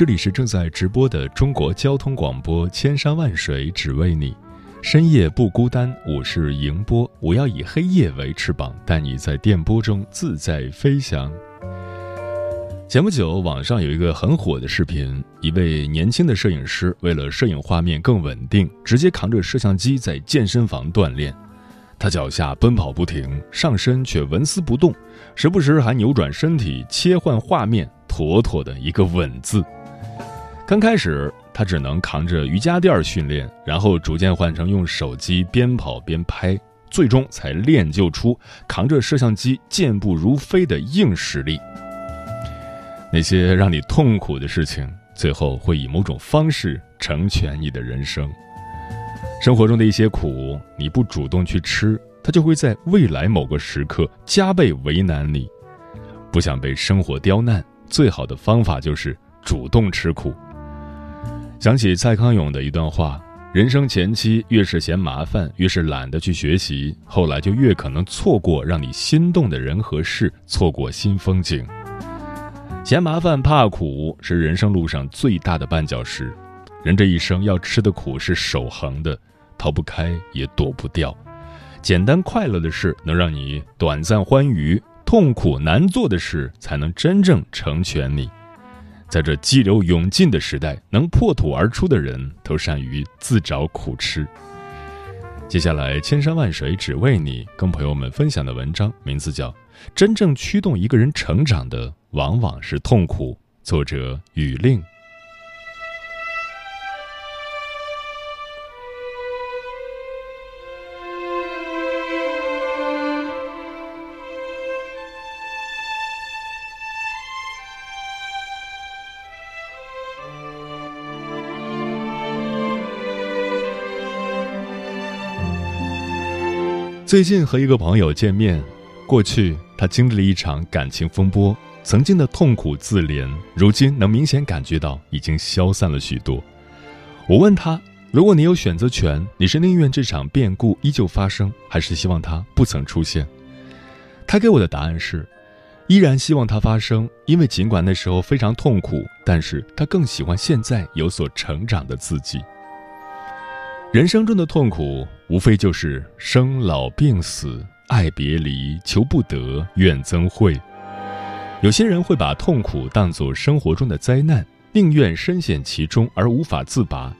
这里是正在直播的中国交通广播，千山万水只为你，深夜不孤单。我是迎波，我要以黑夜为翅膀，带你在电波中自在飞翔。前不久，网上有一个很火的视频，一位年轻的摄影师为了摄影画面更稳定，直接扛着摄像机在健身房锻炼。他脚下奔跑不停，上身却纹丝不动，时不时还扭转身体切换画面，妥妥的一个稳字。刚开始他只能扛着瑜伽垫训练，然后逐渐换成用手机边跑边拍，最终才练就出扛着摄像机健步如飞的硬实力。那些让你痛苦的事情，最后会以某种方式成全你的人生。生活中的一些苦，你不主动去吃，它就会在未来某个时刻加倍为难你。不想被生活刁难，最好的方法就是主动吃苦。想起蔡康永的一段话：人生前期越是嫌麻烦，越是懒得去学习，后来就越可能错过让你心动的人和事，错过新风景。嫌麻烦怕苦是人生路上最大的绊脚石。人这一生要吃的苦是守恒的。逃不开也躲不掉，简单快乐的事能让你短暂欢愉，痛苦难做的事才能真正成全你。在这激流勇进的时代，能破土而出的人都善于自找苦吃。接下来，千山万水只为你，跟朋友们分享的文章名字叫《真正驱动一个人成长的往往是痛苦》，作者雨令。最近和一个朋友见面，过去他经历了一场感情风波，曾经的痛苦自怜，如今能明显感觉到已经消散了许多。我问他，如果你有选择权，你是宁愿这场变故依旧发生，还是希望它不曾出现？他给我的答案是，依然希望它发生，因为尽管那时候非常痛苦，但是他更喜欢现在有所成长的自己。人生中的痛苦，无非就是生老病死、爱别离、求不得、怨憎会。有些人会把痛苦当作生活中的灾难，宁愿深陷其中而无法自拔；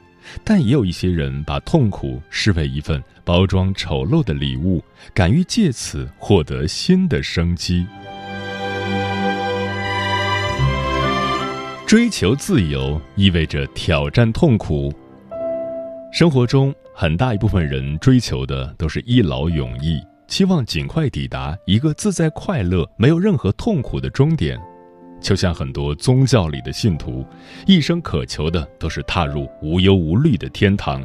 但也有一些人把痛苦视为一份包装丑陋的礼物，敢于借此获得新的生机。追求自由意味着挑战痛苦。生活中很大一部分人追求的都是一劳永逸，期望尽快抵达一个自在快乐、没有任何痛苦的终点。就像很多宗教里的信徒，一生渴求的都是踏入无忧无虑的天堂。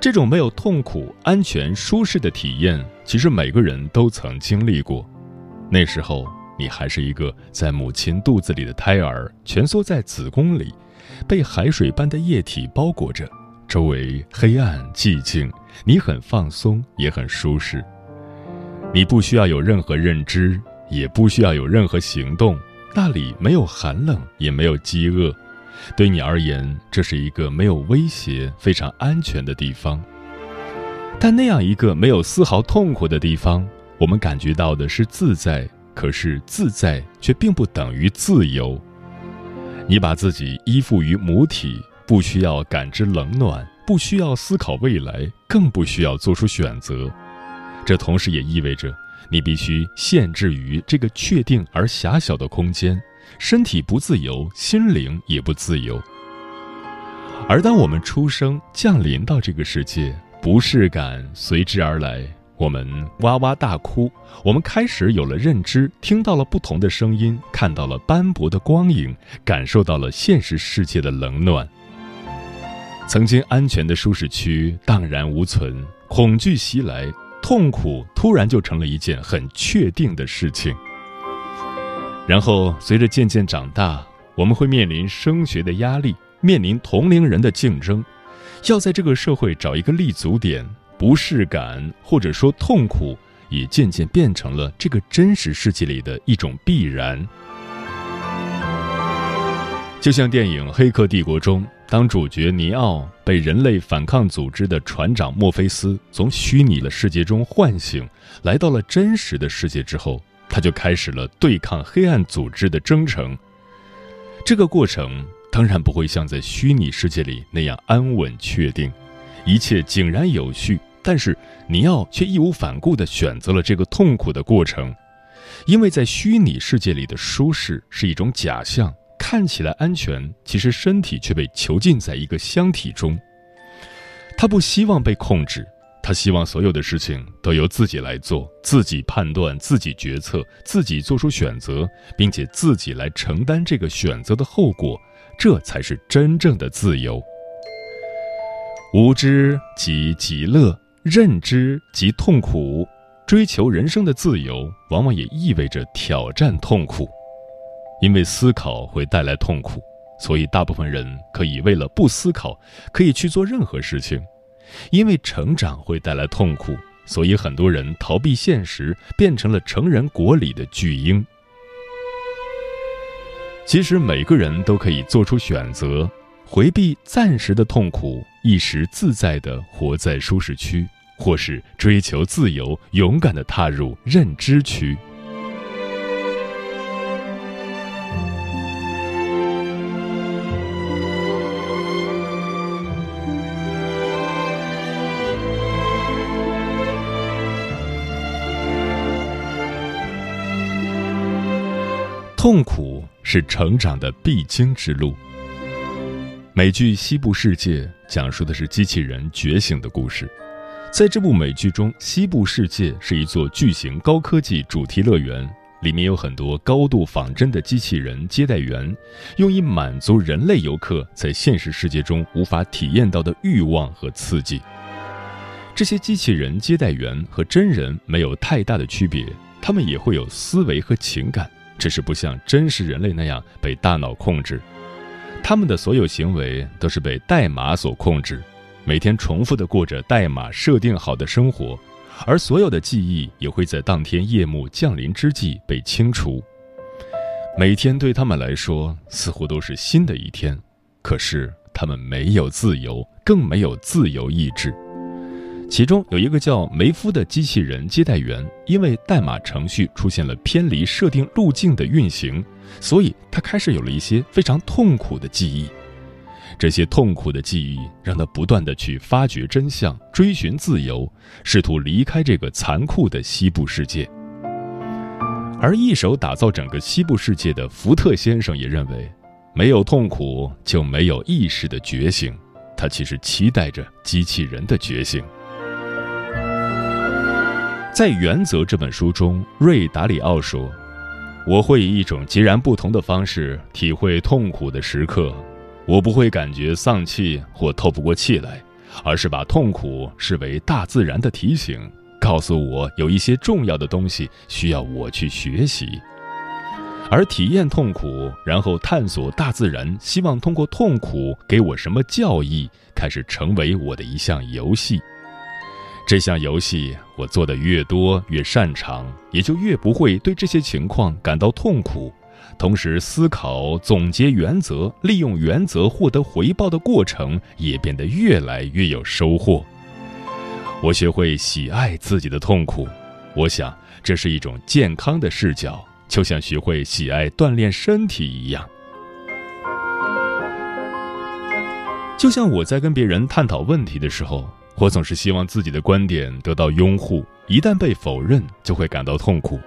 这种没有痛苦、安全、舒适的体验，其实每个人都曾经历过。那时候，你还是一个在母亲肚子里的胎儿，蜷缩在子宫里，被海水般的液体包裹着。周围黑暗寂静，你很放松，也很舒适。你不需要有任何认知，也不需要有任何行动。那里没有寒冷，也没有饥饿。对你而言，这是一个没有威胁、非常安全的地方。但那样一个没有丝毫痛苦的地方，我们感觉到的是自在。可是自在却并不等于自由。你把自己依附于母体。不需要感知冷暖，不需要思考未来，更不需要做出选择。这同时也意味着，你必须限制于这个确定而狭小的空间，身体不自由，心灵也不自由。而当我们出生降临到这个世界，不适感随之而来，我们哇哇大哭，我们开始有了认知，听到了不同的声音，看到了斑驳的光影，感受到了现实世界的冷暖。曾经安全的舒适区荡然无存，恐惧袭来，痛苦突然就成了一件很确定的事情。然后随着渐渐长大，我们会面临升学的压力，面临同龄人的竞争，要在这个社会找一个立足点。不适感或者说痛苦，也渐渐变成了这个真实世界里的一种必然。就像电影《黑客帝国》中，当主角尼奥被人类反抗组织的船长墨菲斯从虚拟的世界中唤醒，来到了真实的世界之后，他就开始了对抗黑暗组织的征程。这个过程当然不会像在虚拟世界里那样安稳确定，一切井然有序。但是尼奥却义无反顾地选择了这个痛苦的过程，因为在虚拟世界里的舒适是一种假象，看起来安全，其实身体却被囚禁在一个箱体中。他不希望被控制，他希望所有的事情都由自己来做，自己判断，自己决策，自己做出选择，并且自己来承担这个选择的后果，这才是真正的自由。无知即极乐。认知即痛苦，追求人生的自由，往往也意味着挑战痛苦。因为思考会带来痛苦，所以大部分人可以为了不思考，可以去做任何事情。因为成长会带来痛苦，所以很多人逃避现实，变成了成人国里的巨婴。其实每个人都可以做出选择，回避暂时的痛苦，一时自在地活在舒适区。或是追求自由，勇敢的踏入认知区。痛苦是成长的必经之路。美剧《西部世界》讲述的是机器人觉醒的故事。在这部美剧中，西部世界是一座巨型高科技主题乐园，里面有很多高度仿真的机器人接待员，用以满足人类游客在现实世界中无法体验到的欲望和刺激。这些机器人接待员和真人没有太大的区别，他们也会有思维和情感，只是不像真实人类那样被大脑控制，他们的所有行为都是被代码所控制。每天重复的过着代码设定好的生活，而所有的记忆也会在当天夜幕降临之际被清除。每天对他们来说似乎都是新的一天，可是他们没有自由，更没有自由意志。其中有一个叫梅夫的机器人接待员，因为代码程序出现了偏离设定路径的运行，所以他开始有了一些非常痛苦的记忆。这些痛苦的记忆让他不断的去发掘真相，追寻自由，试图离开这个残酷的西部世界。而一手打造整个西部世界的福特先生也认为，没有痛苦就没有意识的觉醒。他其实期待着机器人的觉醒。在《原则》这本书中，瑞达里奥说：“我会以一种截然不同的方式体会痛苦的时刻。”我不会感觉丧气或透不过气来，而是把痛苦视为大自然的提醒，告诉我有一些重要的东西需要我去学习。而体验痛苦，然后探索大自然，希望通过痛苦给我什么教义，开始成为我的一项游戏。这项游戏我做的越多越擅长，也就越不会对这些情况感到痛苦。同时，思考、总结原则、利用原则获得回报的过程也变得越来越有收获。我学会喜爱自己的痛苦，我想这是一种健康的视角，就像学会喜爱锻炼身体一样。就像我在跟别人探讨问题的时候，我总是希望自己的观点得到拥护，一旦被否认，就会感到痛苦。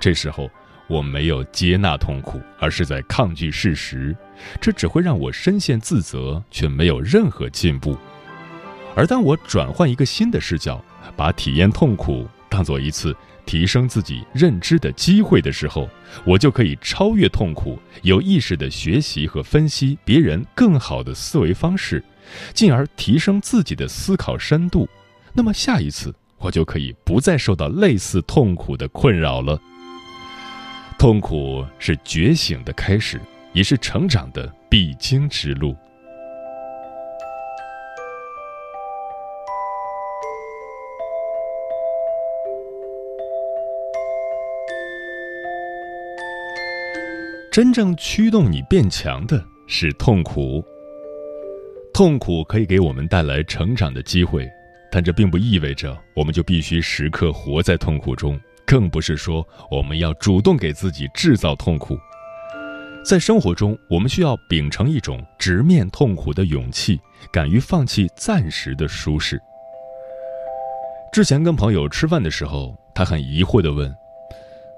这时候。我没有接纳痛苦，而是在抗拒事实，这只会让我深陷自责，却没有任何进步。而当我转换一个新的视角，把体验痛苦当做一次提升自己认知的机会的时候，我就可以超越痛苦，有意识的学习和分析别人更好的思维方式，进而提升自己的思考深度。那么下一次，我就可以不再受到类似痛苦的困扰了。痛苦是觉醒的开始，也是成长的必经之路。真正驱动你变强的是痛苦。痛苦可以给我们带来成长的机会，但这并不意味着我们就必须时刻活在痛苦中，更不是说我们要主动给自己制造痛苦。在生活中，我们需要秉承一种直面痛苦的勇气，敢于放弃暂时的舒适。之前跟朋友吃饭的时候，他很疑惑地问：“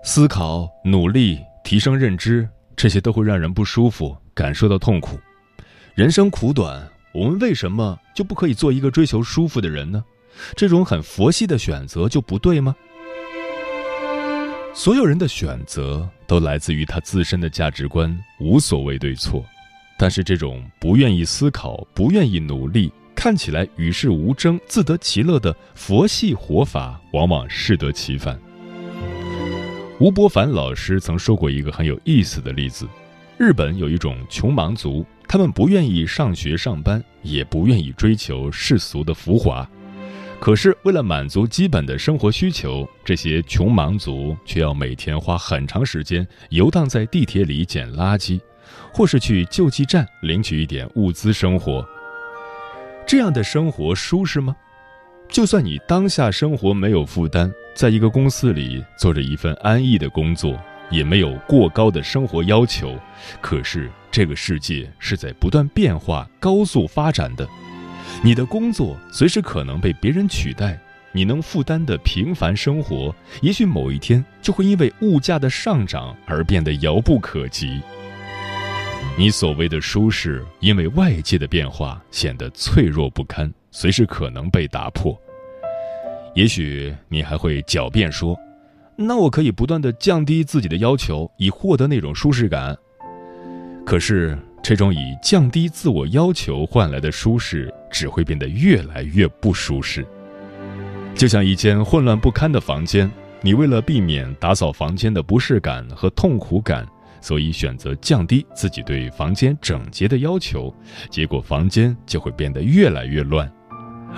思考、努力、提升认知。”这些都会让人不舒服，感受到痛苦。人生苦短，我们为什么就不可以做一个追求舒服的人呢？这种很佛系的选择就不对吗？所有人的选择都来自于他自身的价值观，无所谓对错。但是这种不愿意思考、不愿意努力、看起来与世无争、自得其乐的佛系活法，往往适得其反。吴伯凡老师曾说过一个很有意思的例子：日本有一种穷忙族，他们不愿意上学上班，也不愿意追求世俗的浮华，可是为了满足基本的生活需求，这些穷忙族却要每天花很长时间游荡在地铁里捡垃圾，或是去救济站领取一点物资生活。这样的生活舒适吗？就算你当下生活没有负担。在一个公司里做着一份安逸的工作，也没有过高的生活要求。可是这个世界是在不断变化、高速发展的，你的工作随时可能被别人取代，你能负担的平凡生活，也许某一天就会因为物价的上涨而变得遥不可及。你所谓的舒适，因为外界的变化显得脆弱不堪，随时可能被打破。也许你还会狡辩说：“那我可以不断的降低自己的要求，以获得那种舒适感。”可是，这种以降低自我要求换来的舒适，只会变得越来越不舒适。就像一间混乱不堪的房间，你为了避免打扫房间的不适感和痛苦感，所以选择降低自己对房间整洁的要求，结果房间就会变得越来越乱。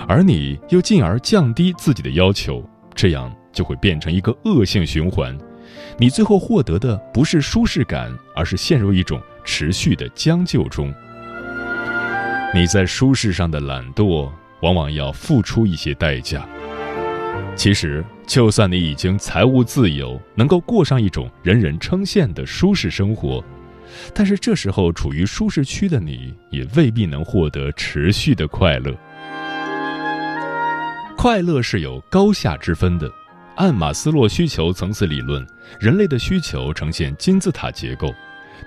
而你又进而降低自己的要求，这样就会变成一个恶性循环。你最后获得的不是舒适感，而是陷入一种持续的将就中。你在舒适上的懒惰，往往要付出一些代价。其实，就算你已经财务自由，能够过上一种人人称羡的舒适生活，但是这时候处于舒适区的你，也未必能获得持续的快乐。快乐是有高下之分的。按马斯洛需求层次理论，人类的需求呈现金字塔结构，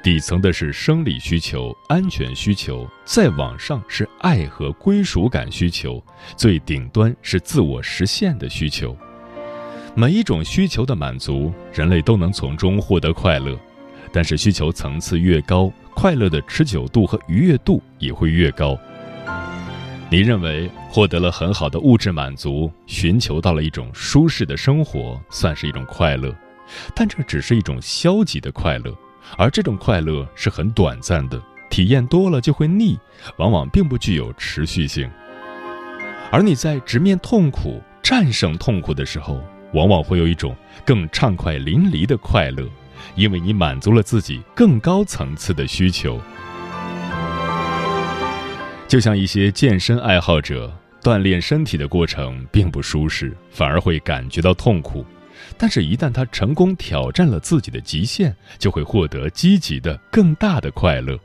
底层的是生理需求、安全需求，再往上是爱和归属感需求，最顶端是自我实现的需求。每一种需求的满足，人类都能从中获得快乐，但是需求层次越高，快乐的持久度和愉悦度也会越高。你认为获得了很好的物质满足，寻求到了一种舒适的生活，算是一种快乐，但这只是一种消极的快乐，而这种快乐是很短暂的，体验多了就会腻，往往并不具有持续性。而你在直面痛苦、战胜痛苦的时候，往往会有一种更畅快淋漓的快乐，因为你满足了自己更高层次的需求。就像一些健身爱好者，锻炼身体的过程并不舒适，反而会感觉到痛苦。但是，一旦他成功挑战了自己的极限，就会获得积极的、更大的快乐。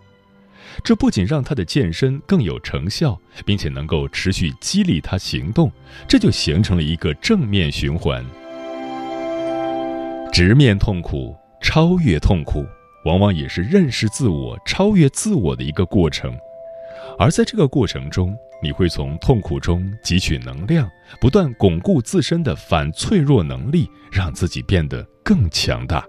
这不仅让他的健身更有成效，并且能够持续激励他行动，这就形成了一个正面循环。直面痛苦，超越痛苦，往往也是认识自我、超越自我的一个过程。而在这个过程中，你会从痛苦中汲取能量，不断巩固自身的反脆弱能力，让自己变得更强大。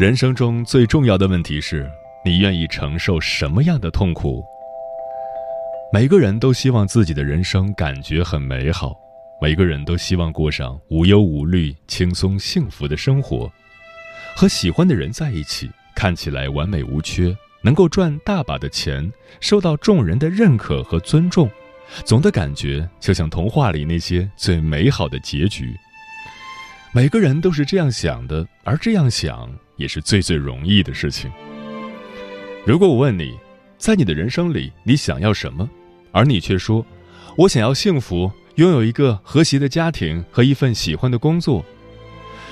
人生中最重要的问题是你愿意承受什么样的痛苦？每个人都希望自己的人生感觉很美好，每个人都希望过上无忧无虑、轻松幸福的生活，和喜欢的人在一起，看起来完美无缺，能够赚大把的钱，受到众人的认可和尊重，总的感觉就像童话里那些最美好的结局。每个人都是这样想的，而这样想。也是最最容易的事情。如果我问你，在你的人生里你想要什么，而你却说，我想要幸福，拥有一个和谐的家庭和一份喜欢的工作。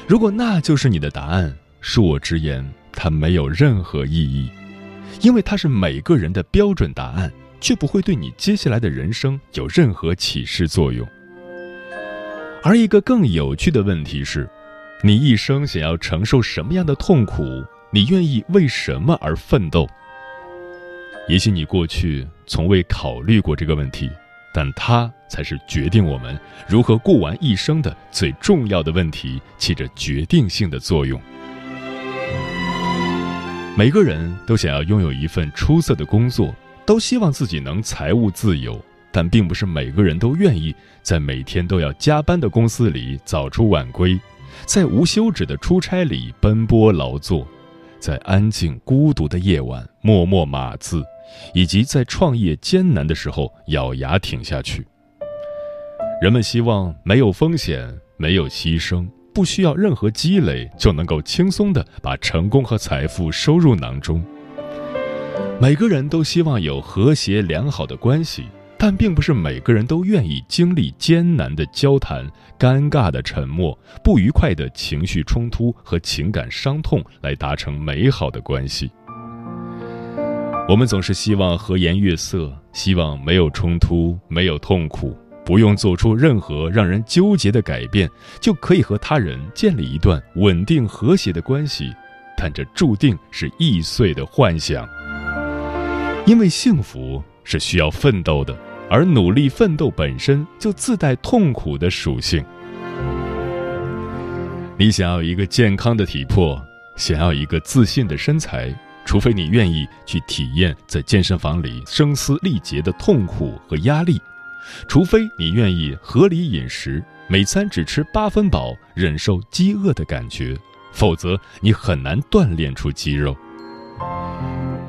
如果那就是你的答案，恕我直言，它没有任何意义，因为它是每个人的标准答案，却不会对你接下来的人生有任何启示作用。而一个更有趣的问题是。你一生想要承受什么样的痛苦？你愿意为什么而奋斗？也许你过去从未考虑过这个问题，但它才是决定我们如何过完一生的最重要的问题，起着决定性的作用。每个人都想要拥有一份出色的工作，都希望自己能财务自由，但并不是每个人都愿意在每天都要加班的公司里早出晚归。在无休止的出差里奔波劳作，在安静孤独的夜晚默默码字，以及在创业艰难的时候咬牙挺下去。人们希望没有风险、没有牺牲、不需要任何积累就能够轻松地把成功和财富收入囊中。每个人都希望有和谐良好的关系。但并不是每个人都愿意经历艰难的交谈、尴尬的沉默、不愉快的情绪冲突和情感伤痛来达成美好的关系。我们总是希望和颜悦色，希望没有冲突、没有痛苦，不用做出任何让人纠结的改变，就可以和他人建立一段稳定和谐的关系。但这注定是易碎的幻想，因为幸福是需要奋斗的。而努力奋斗本身就自带痛苦的属性。你想要一个健康的体魄，想要一个自信的身材，除非你愿意去体验在健身房里声嘶力竭的痛苦和压力，除非你愿意合理饮食，每餐只吃八分饱，忍受饥饿的感觉，否则你很难锻炼出肌肉。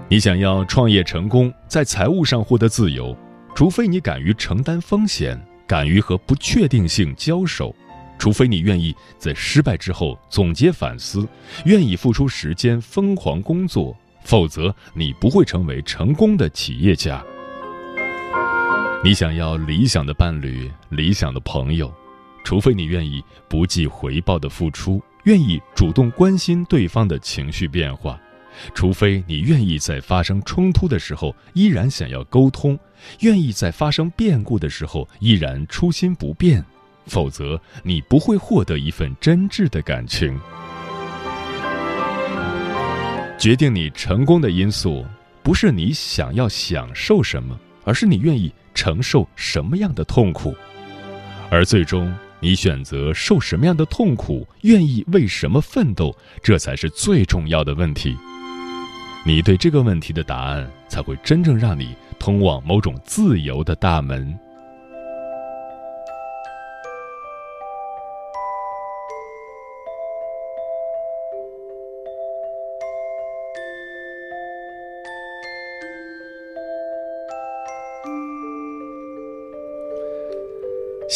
你想要创业成功，在财务上获得自由。除非你敢于承担风险，敢于和不确定性交手，除非你愿意在失败之后总结反思，愿意付出时间疯狂工作，否则你不会成为成功的企业家。你想要理想的伴侣、理想的朋友，除非你愿意不计回报的付出，愿意主动关心对方的情绪变化。除非你愿意在发生冲突的时候依然想要沟通，愿意在发生变故的时候依然初心不变，否则你不会获得一份真挚的感情。决定你成功的因素，不是你想要享受什么，而是你愿意承受什么样的痛苦，而最终你选择受什么样的痛苦，愿意为什么奋斗，这才是最重要的问题。你对这个问题的答案，才会真正让你通往某种自由的大门。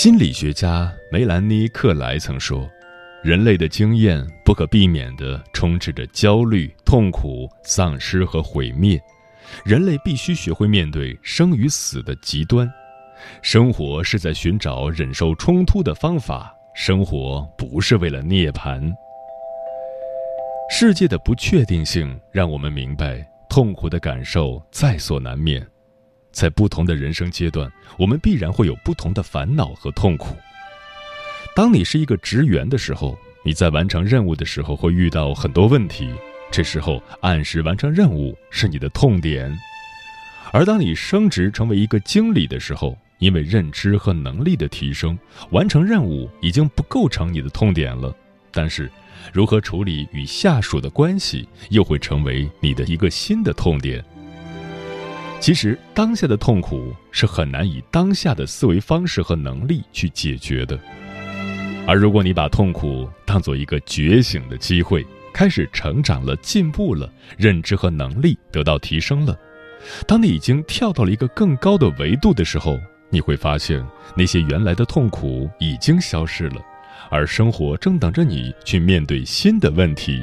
心理学家梅兰妮·克莱曾说。人类的经验不可避免地充斥着焦虑、痛苦、丧失和毁灭。人类必须学会面对生与死的极端。生活是在寻找忍受冲突的方法。生活不是为了涅槃。世界的不确定性让我们明白，痛苦的感受在所难免。在不同的人生阶段，我们必然会有不同的烦恼和痛苦。当你是一个职员的时候，你在完成任务的时候会遇到很多问题，这时候按时完成任务是你的痛点；而当你升职成为一个经理的时候，因为认知和能力的提升，完成任务已经不构成你的痛点了。但是，如何处理与下属的关系，又会成为你的一个新的痛点。其实，当下的痛苦是很难以当下的思维方式和能力去解决的。而如果你把痛苦当做一个觉醒的机会，开始成长了、进步了，认知和能力得到提升了，当你已经跳到了一个更高的维度的时候，你会发现那些原来的痛苦已经消失了，而生活正等着你去面对新的问题。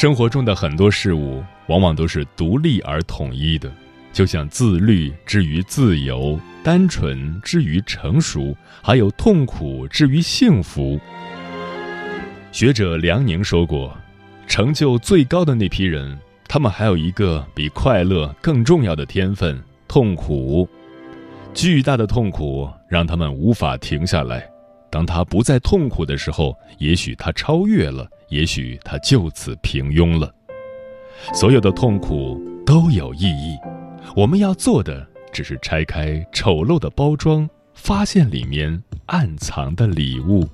生活中的很多事物往往都是独立而统一的，就像自律之于自由。单纯之于成熟，还有痛苦之于幸福。学者梁宁说过：“成就最高的那批人，他们还有一个比快乐更重要的天分——痛苦。巨大的痛苦让他们无法停下来。当他不再痛苦的时候，也许他超越了，也许他就此平庸了。所有的痛苦都有意义。我们要做的。”只是拆开丑陋的包装，发现里面暗藏的礼物。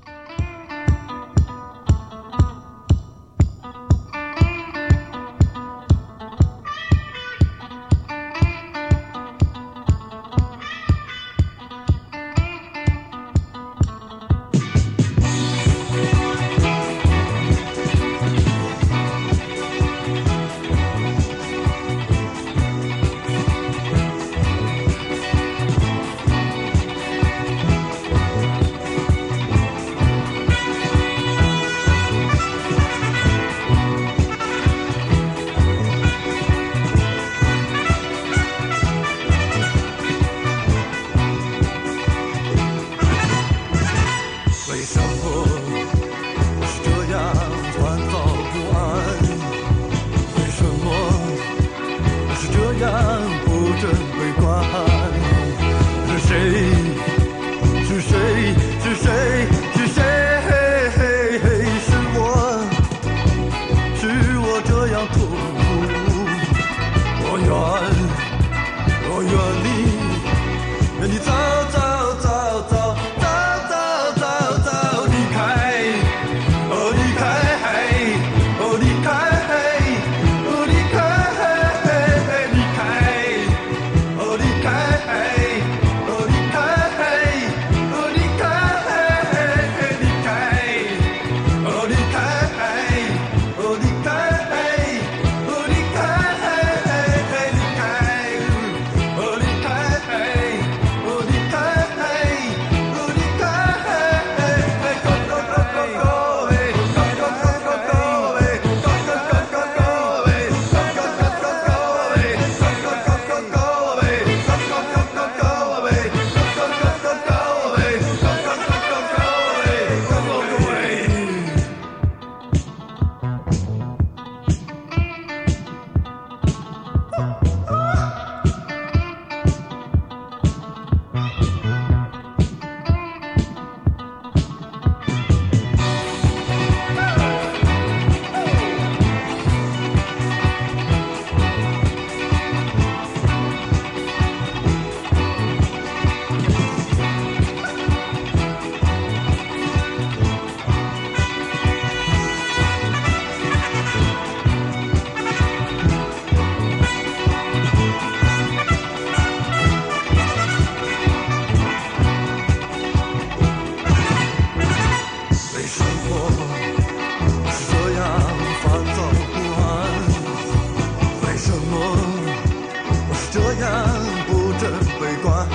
不准悲观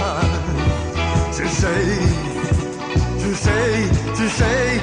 是谁？是谁？是谁？